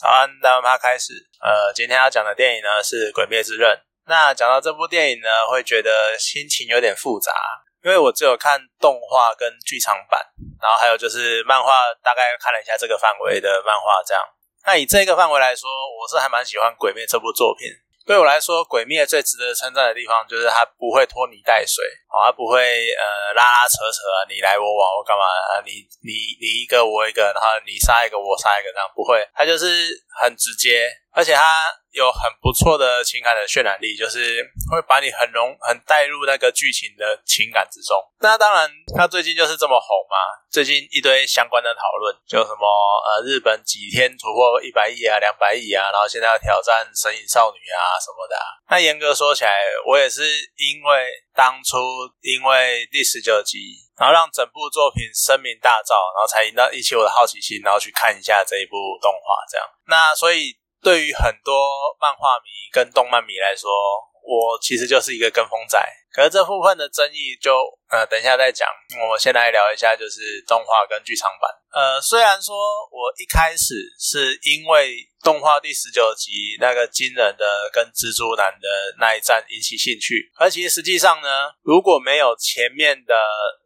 早安，大家开始。呃，今天要讲的电影呢是《鬼灭之刃》。那讲到这部电影呢，会觉得心情有点复杂，因为我只有看动画跟剧场版，然后还有就是漫画，大概看了一下这个范围的漫画。这样，那以这个范围来说，我是还蛮喜欢《鬼灭》这部作品。对我来说，《鬼灭》最值得称赞的地方就是它不会拖泥带水，哦，它不会呃拉拉扯扯，你来我往，我干嘛啊？你你你一个我一个，然后你杀一个我杀一个，这样不会，它就是很直接，而且它有很不错的情感的渲染力，就是会把你很融很带入那个剧情的情感之中。那当然，它最近就是这么红嘛。最近一堆相关的讨论，就什么呃，日本几天突破一百亿啊、两百亿啊，然后现在要挑战神隐少女啊什么的。那严格说起来，我也是因为当初因为第十九集，然后让整部作品声名大噪，然后才引到引起我的好奇心，然后去看一下这一部动画。这样，那所以对于很多漫画迷跟动漫迷来说，我其实就是一个跟风仔。可是这部分的争议就呃等一下再讲，我们先来聊一下就是动画跟剧场版。呃，虽然说我一开始是因为动画第十九集那个惊人的跟蜘蛛男的那一战引起兴趣，而其实实际上呢，如果没有前面的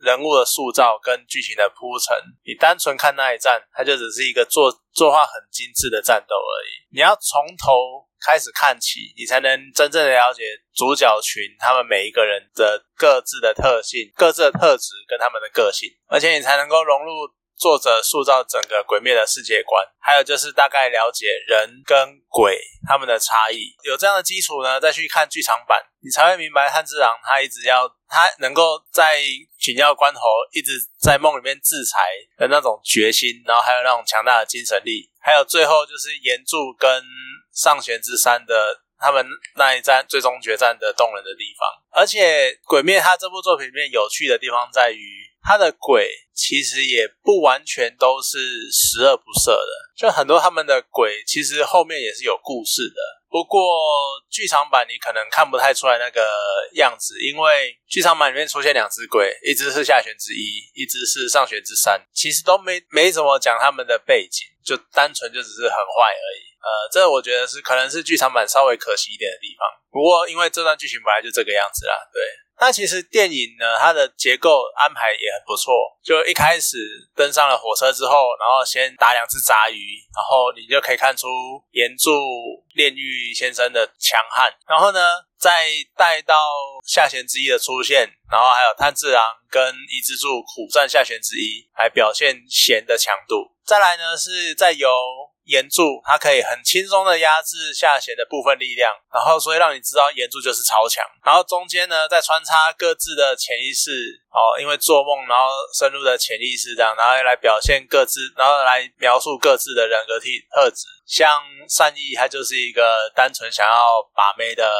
人物的塑造跟剧情的铺陈，你单纯看那一战，它就只是一个作作画很精致的战斗而已。你要从头。开始看起，你才能真正的了解主角群他们每一个人的各自的特性、各自的特质跟他们的个性，而且你才能够融入作者塑造整个鬼灭的世界观。还有就是大概了解人跟鬼他们的差异。有这样的基础呢，再去看剧场版，你才会明白炭治郎他一直要他能够在紧要关头一直在梦里面制裁的那种决心，然后还有那种强大的精神力，还有最后就是岩柱跟。上弦之三的他们那一战最终决战的动人的地方，而且《鬼灭》它这部作品里面有趣的地方在于，它的鬼其实也不完全都是十恶不赦的，就很多他们的鬼其实后面也是有故事的。不过剧场版你可能看不太出来那个样子，因为剧场版里面出现两只鬼，一只是下弦之一，一只是上弦之三，其实都没没怎么讲他们的背景，就单纯就只是很坏而已。呃，这我觉得是可能是剧场版稍微可惜一点的地方。不过因为这段剧情本来就这个样子啦，对。那其实电影呢，它的结构安排也很不错。就一开始登上了火车之后，然后先打两只杂鱼，然后你就可以看出岩柱炼狱先生的强悍。然后呢，再带到下弦之一的出现，然后还有炭治郎跟伊之助苦战下弦之一，来表现弦的强度。再来呢，是再由岩柱，它可以很轻松的压制下弦的部分力量，然后所以让你知道岩柱就是超强。然后中间呢，再穿插各自的潜意识哦，因为做梦，然后深入的潜意识这样，然后来表现各自，然后来描述各自的人格特特质。像善意，他就是一个单纯想要把妹的。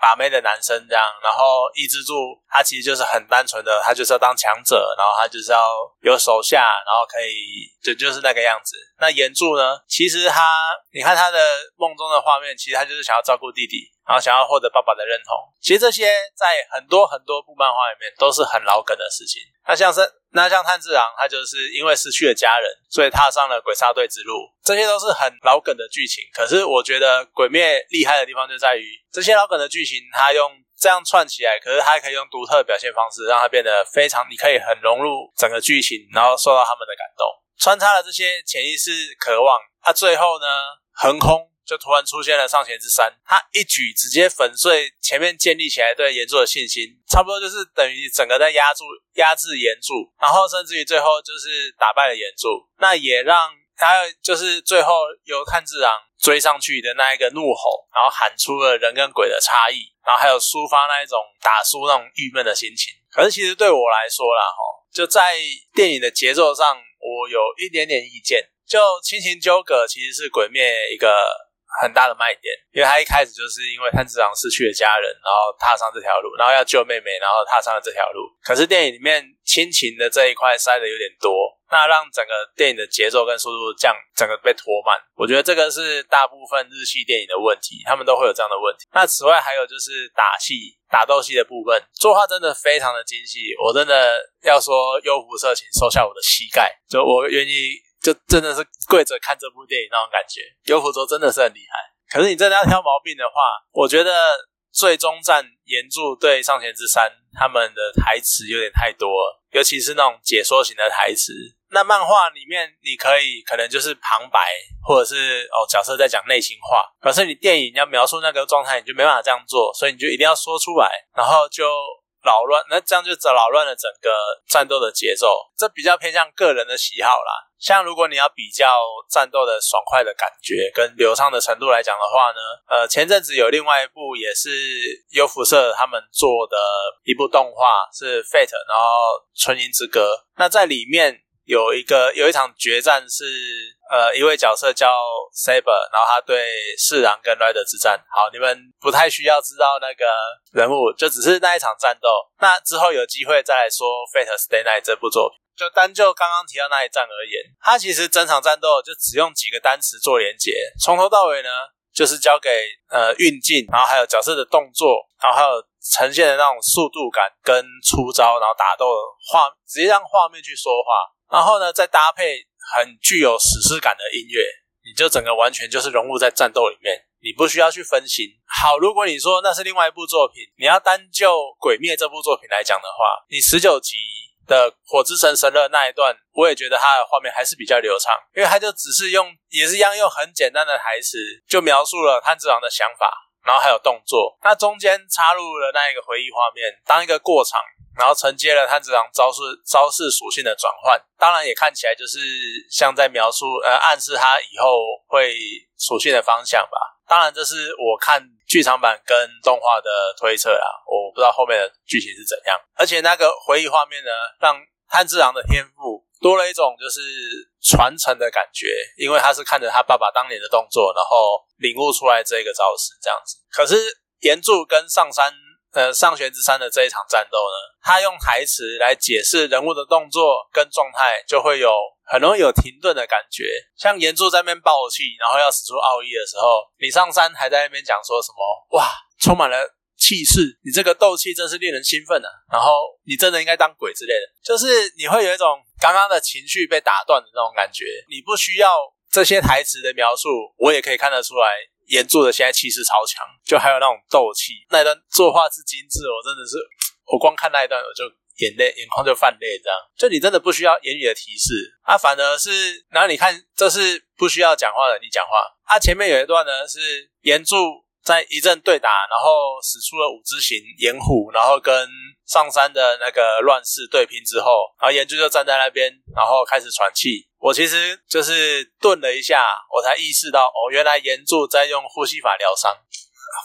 把妹的男生这样，然后抑制住他其实就是很单纯的，他就是要当强者，然后他就是要有手下，然后可以就就是那个样子。那岩柱呢，其实他你看他的梦中的画面，其实他就是想要照顾弟弟，然后想要获得爸爸的认同。其实这些在很多很多部漫画里面都是很老梗的事情。那像是那像炭治郎，他就是因为失去了家人，所以踏上了鬼杀队之路。这些都是很老梗的剧情。可是我觉得鬼灭厉害的地方就在于这些老梗的剧情，他用这样串起来，可是他还可以用独特的表现方式，让它变得非常，你可以很融入整个剧情，然后受到他们的感动。穿插了这些潜意识渴望，他最后呢，横空。就突然出现了上弦之三，他一举直接粉碎前面建立起来对岩柱的信心，差不多就是等于整个在压住、压制岩柱，然后甚至于最后就是打败了岩柱，那也让他就是最后由炭治郎追上去的那一个怒吼，然后喊出了人跟鬼的差异，然后还有抒发那一种打输那种郁闷的心情。可是其实对我来说啦，哈，就在电影的节奏上，我有一点点意见。就亲情纠葛其实是鬼灭一个。很大的卖点，因为他一开始就是因为炭治郎失去了家人，然后踏上这条路，然后要救妹妹，然后踏上了这条路。可是电影里面亲情的这一块塞的有点多，那让整个电影的节奏跟速度降，整个被拖慢。我觉得这个是大部分日系电影的问题，他们都会有这样的问题。那此外还有就是打戏、打斗戏的部分，作画真的非常的精细，我真的要说优福色情收下我的膝盖，就我愿意。就真的是跪着看这部电影那种感觉。优辅卓真的是很厉害，可是你真的要挑毛病的话，我觉得最终战岩柱对上弦之山他们的台词有点太多了，尤其是那种解说型的台词。那漫画里面你可以可能就是旁白，或者是哦角色在讲内心话，可是你电影要描述那个状态，你就没办法这样做，所以你就一定要说出来，然后就。扰乱，那这样就扰乱了整个战斗的节奏。这比较偏向个人的喜好啦。像如果你要比较战斗的爽快的感觉跟流畅的程度来讲的话呢，呃，前阵子有另外一部也是优辐射他们做的一部动画是《Fate》，然后《春音之歌》。那在里面。有一个有一场决战是呃一位角色叫 Saber，然后他对四郎跟 Rider 之战。好，你们不太需要知道那个人物，就只是那一场战斗。那之后有机会再来说《Fate Stay Night》这部作品。就单就刚刚提到那一战而言，它其实整场战斗就只用几个单词做连接，从头到尾呢就是交给呃运镜，然后还有角色的动作，然后还有呈现的那种速度感跟出招，然后打斗画直接让画面去说话。然后呢，再搭配很具有史诗感的音乐，你就整个完全就是融入在战斗里面，你不需要去分心。好，如果你说那是另外一部作品，你要单就《鬼灭》这部作品来讲的话，你十九集的火之神神乐那一段，我也觉得他的画面还是比较流畅，因为他就只是用也是一样用很简单的台词，就描述了炭治郎的想法，然后还有动作，那中间插入了那一个回忆画面，当一个过场。然后承接了炭治郎招式招式属性的转换，当然也看起来就是像在描述呃暗示他以后会属性的方向吧。当然这是我看剧场版跟动画的推测啦，我不知道后面的剧情是怎样。而且那个回忆画面呢，让炭治郎的天赋多了一种就是传承的感觉，因为他是看着他爸爸当年的动作，然后领悟出来这个招式这样子。可是岩柱跟上山。呃，上玄之山的这一场战斗呢，他用台词来解释人物的动作跟状态，就会有很容易有停顿的感觉。像岩柱在那边爆气，然后要使出奥义的时候，李上山还在那边讲说什么：“哇，充满了气势，你这个斗气真是令人兴奋啊！”然后你真的应该当鬼之类的，就是你会有一种刚刚的情绪被打断的那种感觉。你不需要这些台词的描述，我也可以看得出来。演著的现在气势超强，就还有那种斗气，那一段作画之精致，我真的是，我光看那一段我就眼泪眼眶就泛泪，这样，就你真的不需要言语的提示，啊，反而是，然后你看这是不需要讲话的，你讲话，他前面有一段呢是岩柱在一阵对打，然后使出了五之形岩虎，然后跟上山的那个乱世对拼之后，然后岩柱就站在那边，然后开始喘气。我其实就是顿了一下，我才意识到哦，原来岩柱在用呼吸法疗伤。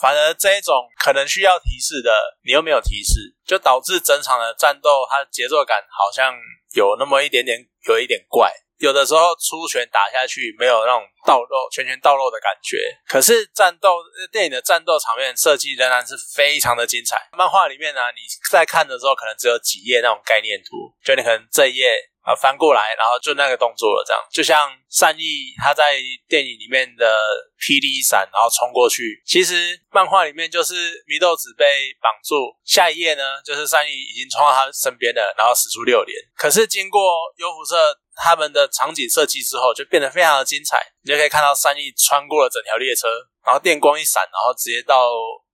反而这一种可能需要提示的，你又没有提示，就导致整场的战斗它节奏感好像有那么一点点有一点怪。有的时候出拳打下去没有那种倒肉拳拳到肉的感觉，可是战斗电影的战斗场面设计仍然是非常的精彩。漫画里面呢，你在看的时候可能只有几页那种概念图，就你可能这一页。啊，翻过来，然后就那个动作了，这样就像善意他在电影里面的霹雳闪，然后冲过去。其实漫画里面就是祢豆子被绑住，下一页呢就是善意已经冲到他身边了，然后使出六连。可是经过优辐射他们的场景设计之后，就变得非常的精彩。你就可以看到善意穿过了整条列车，然后电光一闪，然后直接到。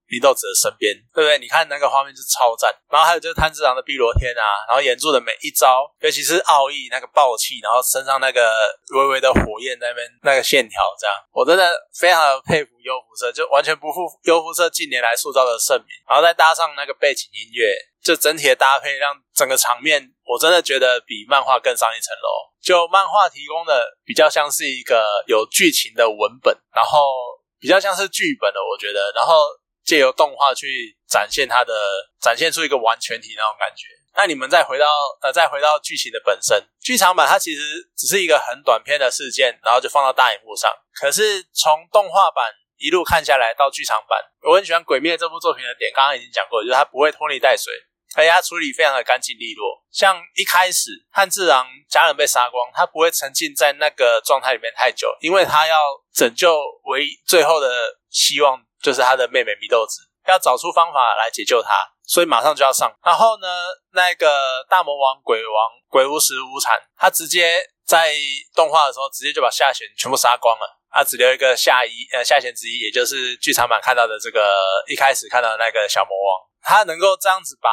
李豆子的身边，对不对？你看那个画面是超赞，然后还有就是炭治郎的碧螺天啊，然后演出的每一招，尤其是奥义那个暴气，然后身上那个微微的火焰那边那个线条，这样我真的非常的佩服优辐射，就完全不负优辐射近年来塑造的盛名，然后再搭上那个背景音乐，就整体的搭配让整个场面，我真的觉得比漫画更上一层楼。就漫画提供的比较像是一个有剧情的文本，然后比较像是剧本的，我觉得，然后。借由动画去展现它的，展现出一个完全体那种感觉。那你们再回到呃，再回到剧情的本身，剧场版它其实只是一个很短片的事件，然后就放到大荧幕上。可是从动画版一路看下来到剧场版，我很喜欢《鬼灭》这部作品的点，刚刚已经讲过，就是它不会拖泥带水，而且它处理非常的干净利落。像一开始汉治郎家人被杀光，他不会沉浸在那个状态里面太久，因为他要拯救唯一最后的希望。就是他的妹妹祢豆子要找出方法来解救他，所以马上就要上。然后呢，那个大魔王鬼王鬼巫师无惨，他直接在动画的时候直接就把下弦全部杀光了，啊，只留一个下一呃下弦之一，也就是剧场版看到的这个一开始看到的那个小魔王，他能够这样子把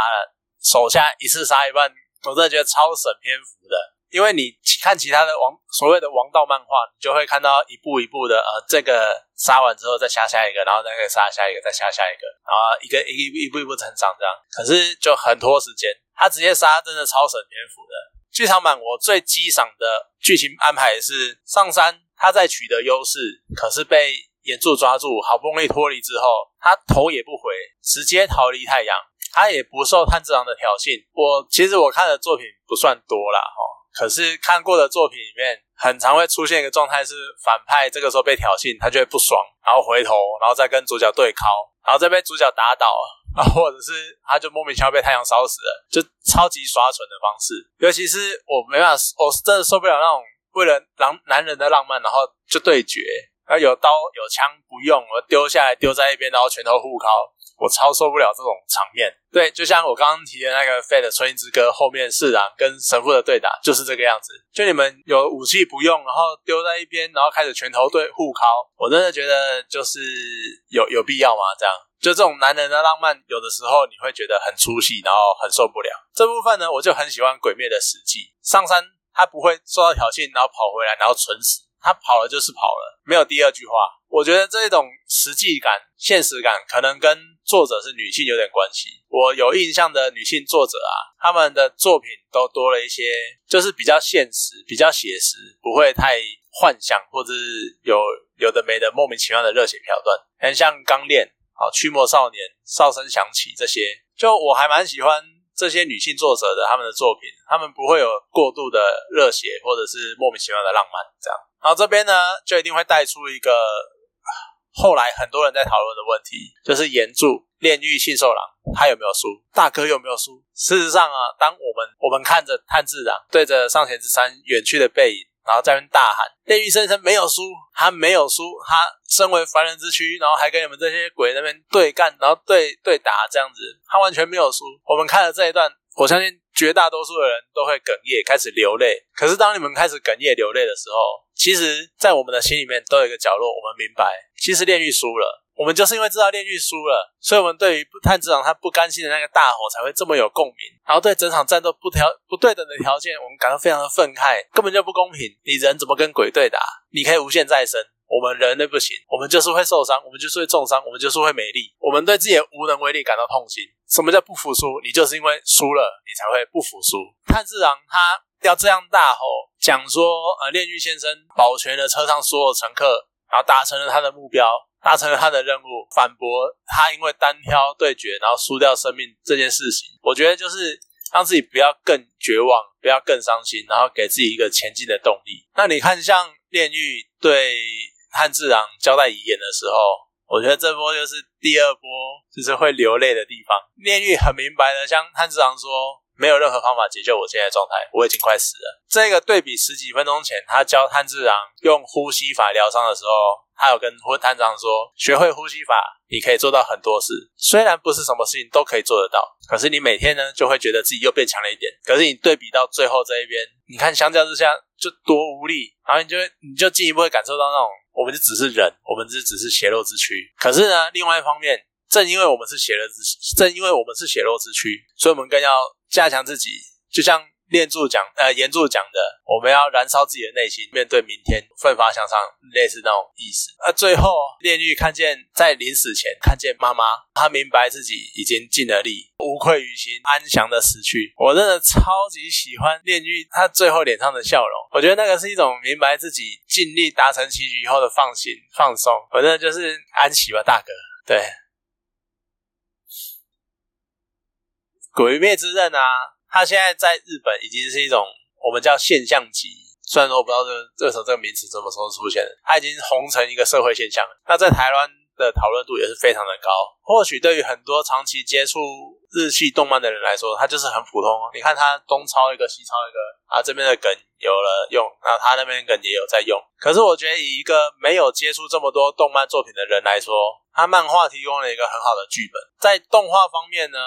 手下一次杀一半，我真的觉得超省篇幅的。因为你看其他的王所谓的王道漫画，你就会看到一步一步的，呃，这个杀完之后再下下一个，然后那个杀下一个，再下下一个，然后一个 一一步一步成长这样。可是就很拖时间，他直接杀真的超省篇幅的。剧场版我最激赏的剧情安排是上山他在取得优势，可是被岩柱抓住，好不容易脱离之后，他头也不回，直接逃离太阳，他也不受炭治郎的挑衅。我其实我看的作品不算多啦，哈。可是看过的作品里面，很常会出现一个状态是反派这个时候被挑衅，他就会不爽，然后回头，然后再跟主角对敲，然后再被主角打倒，啊，或者是他就莫名其妙被太阳烧死了，就超级耍蠢的方式。尤其是我没办法，我是真的受不了那种为了浪男人的浪漫，然后就对决，然后有刀有枪不用，我丢下来丢在一边，然后拳头互敲。我超受不了这种场面，对，就像我刚刚提的那个《Fate 春音之歌》后面市长，跟神父的对打就是这个样子。就你们有武器不用，然后丢在一边，然后开始拳头对互敲，我真的觉得就是有有必要吗？这样，就这种男人的浪漫，有的时候你会觉得很出戏，然后很受不了。这部分呢，我就很喜欢《鬼灭》的实际，上山他不会受到挑衅，然后跑回来，然后存死。他跑了就是跑了，没有第二句话。我觉得这一种实际感、现实感，可能跟作者是女性有点关系。我有印象的女性作者啊，他们的作品都多了一些，就是比较现实、比较写实，不会太幻想，或者是有有的没的莫名其妙的热血桥段。很像《钢炼》、好《驱魔少年》、《哨声响起》这些，就我还蛮喜欢这些女性作者的他们的作品，他们不会有过度的热血，或者是莫名其妙的浪漫这样。然后这边呢，就一定会带出一个后来很多人在讨论的问题，就是岩柱炼狱信受郎他有没有输，大哥有没有输？事实上啊，当我们我们看着炭治郎对着上弦之山远去的背影，然后在那边大喊炼狱先生没有输，他没有输，他身为凡人之躯，然后还跟你们这些鬼那边对干，然后对对打这样子，他完全没有输。我们看了这一段，我相信绝大多数的人都会哽咽，开始流泪。可是当你们开始哽咽流泪的时候，其实，在我们的心里面都有一个角落，我们明白，其实炼狱输了。我们就是因为知道炼狱输了，所以我们对于炭治郎他不甘心的那个大火才会这么有共鸣，然后对整场战斗不条不对等的条件，我们感到非常的愤慨，根本就不公平。你人怎么跟鬼对打？你可以无限再生，我们人类不行，我们就是会受伤，我们就是会重伤，我们就是会没力，我们对自己的无能为力感到痛心。什么叫不服输？你就是因为输了，你才会不服输。炭治郎他要这样大吼。讲说，呃，炼狱先生保全了车上所有乘客，然后达成了他的目标，达成了他的任务，反驳他因为单挑对决然后输掉生命这件事情。我觉得就是让自己不要更绝望，不要更伤心，然后给自己一个前进的动力。那你看，像炼狱对汉治郎交代遗言的时候，我觉得这波就是第二波，就是会流泪的地方。炼狱很明白的像汉治郎说。没有任何方法解救我现在的状态，我已经快死了。这个对比十几分钟前，他教炭治郎用呼吸法疗伤的时候，他有跟炭治郎说：“学会呼吸法，你可以做到很多事。虽然不是什么事情都可以做得到，可是你每天呢，就会觉得自己又变强了一点。可是你对比到最后这一边，你看相较之下就多无力，然后你就你就进一步会感受到那种，我们就只是人，我们这只是血肉之躯。可是呢，另外一方面，正因为我们是血肉之，正因为我们是血肉之躯，所以我们更要。加强自己，就像练柱讲，呃，岩柱讲的，我们要燃烧自己的内心，面对明天，奋发向上，类似那种意思。那最后，炼狱看见在临死前看见妈妈，他明白自己已经尽了力，无愧于心，安详的死去。我真的超级喜欢炼狱他最后脸上的笑容，我觉得那个是一种明白自己尽力达成棋局以后的放心放松。反正就是安息吧，大哥。对。鬼灭之刃啊，它现在在日本已经是一种我们叫现象级。虽然说我不知道这这时候这个名词什么时候出现的，它已经红成一个社会现象。那在台湾的讨论度也是非常的高。或许对于很多长期接触日系动漫的人来说，它就是很普通。你看它东抄一个西抄一个，啊这边的梗有了用，然后他那边梗也有在用。可是我觉得以一个没有接触这么多动漫作品的人来说，他漫画提供了一个很好的剧本。在动画方面呢？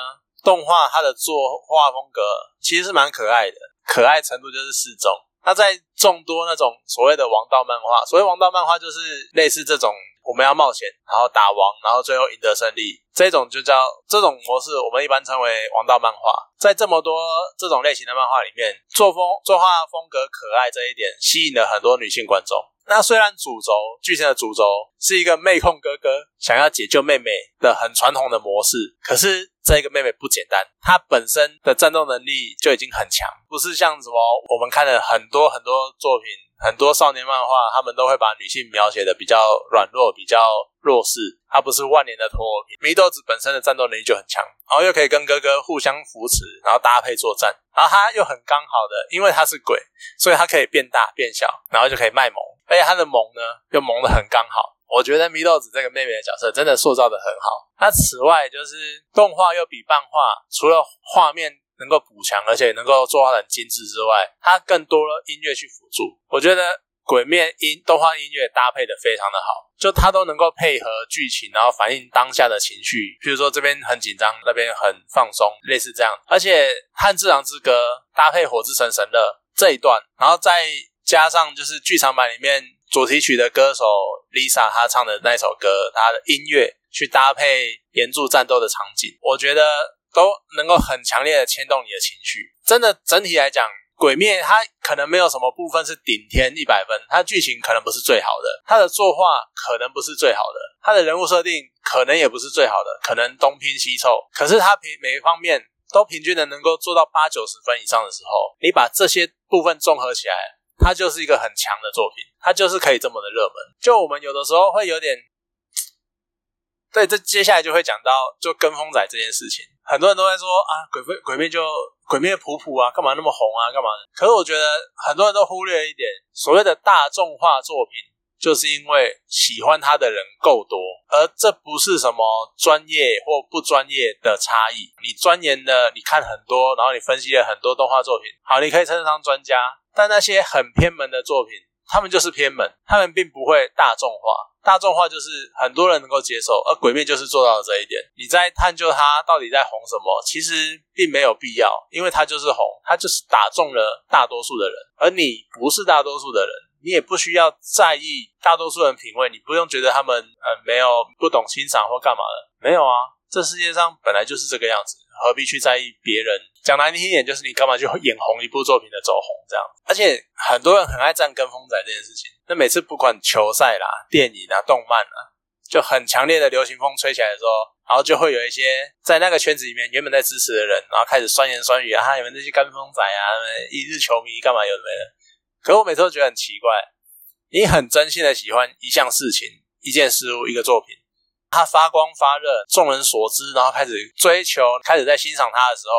动画它的作画风格其实是蛮可爱的，可爱程度就是适中。那在众多那种所谓的王道漫画，所谓王道漫画就是类似这种。我们要冒险，然后打王，然后最后赢得胜利，这种就叫这种模式，我们一般称为王道漫画。在这么多这种类型的漫画里面，作风作画风格可爱这一点，吸引了很多女性观众。那虽然主轴剧情的主轴是一个妹控哥哥想要解救妹妹的很传统的模式，可是这一个妹妹不简单，她本身的战斗能力就已经很强，不是像什么我们看了很多很多作品。很多少年漫画，他们都会把女性描写的比较软弱、比较弱势。她不是万年的拖品，祢豆子本身的战斗能力就很强，然后又可以跟哥哥互相扶持，然后搭配作战。然后她又很刚好的，因为她是鬼，所以她可以变大变小，然后就可以卖萌。而且她的萌呢，又萌的很刚好。我觉得祢豆子这个妹妹的角色真的塑造的很好。那此外，就是动画又比漫画，除了画面。能够补强，而且能够做到很精致之外，它更多了音乐去辅助。我觉得《鬼面》音动画音乐搭配的非常的好，就它都能够配合剧情，然后反映当下的情绪。比如说这边很紧张，那边很放松，类似这样。而且《汉之狼之歌》搭配《火之神神乐》这一段，然后再加上就是剧场版里面主题曲的歌手 Lisa 她唱的那首歌，她的音乐去搭配原著战斗的场景，我觉得。都能够很强烈的牵动你的情绪，真的整体来讲，《鬼灭》它可能没有什么部分是顶天一百分，它剧情可能不是最好的，它的作画可能不是最好的，它的人物设定可能也不是最好的，可能东拼西凑。可是它平每一方面都平均的能够做到八九十分以上的时候，你把这些部分综合起来，它就是一个很强的作品，它就是可以这么的热门。就我们有的时候会有点。对，这接下来就会讲到就跟风仔这件事情，很多人都在说啊，鬼鬼鬼灭就鬼灭普普啊，干嘛那么红啊，干嘛？可是我觉得很多人都忽略一点，所谓的大众化作品，就是因为喜欢他的人够多，而这不是什么专业或不专业的差异。你钻研的，你看很多，然后你分析了很多动画作品，好，你可以称得上专家。但那些很偏门的作品，他们就是偏门，他们并不会大众化。大众化就是很多人能够接受，而鬼灭就是做到了这一点。你在探究它到底在红什么，其实并没有必要，因为它就是红，它就是打中了大多数的人。而你不是大多数的人，你也不需要在意大多数人品味，你不用觉得他们呃没有不懂欣赏或干嘛的，没有啊，这世界上本来就是这个样子。何必去在意别人？讲难听一点，就是你干嘛就眼红一部作品的走红这样？而且很多人很爱站跟风仔这件事情。那每次不管球赛啦、电影啊、动漫啊，就很强烈的流行风吹起来的时候，然后就会有一些在那个圈子里面原本在支持的人，然后开始酸言酸语啊，你们那些跟风仔啊，一日球迷干嘛有的没的。可我每次都觉得很奇怪，你很真心的喜欢一项事情、一件事物、一个作品。他发光发热，众人所知，然后开始追求，开始在欣赏他的时候，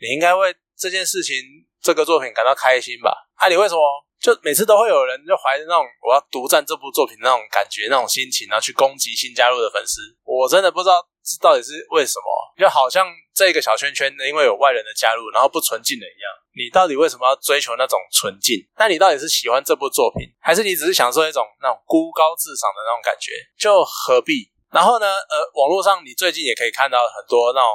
你应该为这件事情、这个作品感到开心吧？啊，你为什么就每次都会有人就怀着那种我要独占这部作品那种感觉、那种心情，然后去攻击新加入的粉丝？我真的不知道这到底是为什么，就好像这个小圈圈因为有外人的加入，然后不纯净了一样。你到底为什么要追求那种纯净？那你到底是喜欢这部作品，还是你只是享受一种那种孤高自赏的那种感觉？就何必？然后呢？呃，网络上你最近也可以看到很多那种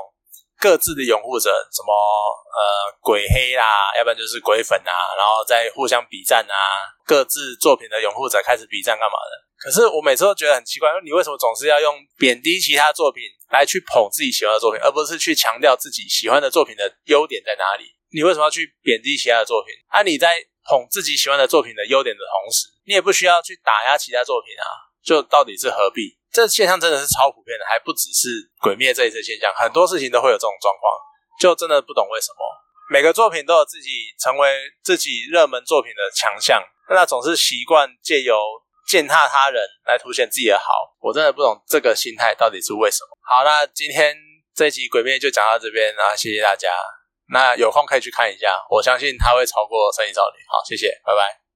各自的拥护者，什么呃鬼黑啦，要不然就是鬼粉啊，然后在互相比战啊，各自作品的拥护者开始比战干嘛的？可是我每次都觉得很奇怪，你为什么总是要用贬低其他作品来去捧自己喜欢的作品，而不是去强调自己喜欢的作品的优点在哪里？你为什么要去贬低其他的作品？啊，你在捧自己喜欢的作品的优点的同时，你也不需要去打压其他作品啊，就到底是何必？这现象真的是超普遍的，还不只是鬼灭这一次现象，很多事情都会有这种状况，就真的不懂为什么每个作品都有自己成为自己热门作品的强项，那总是习惯借由践踏他人来凸显自己的好，我真的不懂这个心态到底是为什么。好，那今天这集鬼灭就讲到这边啊，谢谢大家。那有空可以去看一下，我相信他会超过《神隐少女》。好，谢谢，拜拜。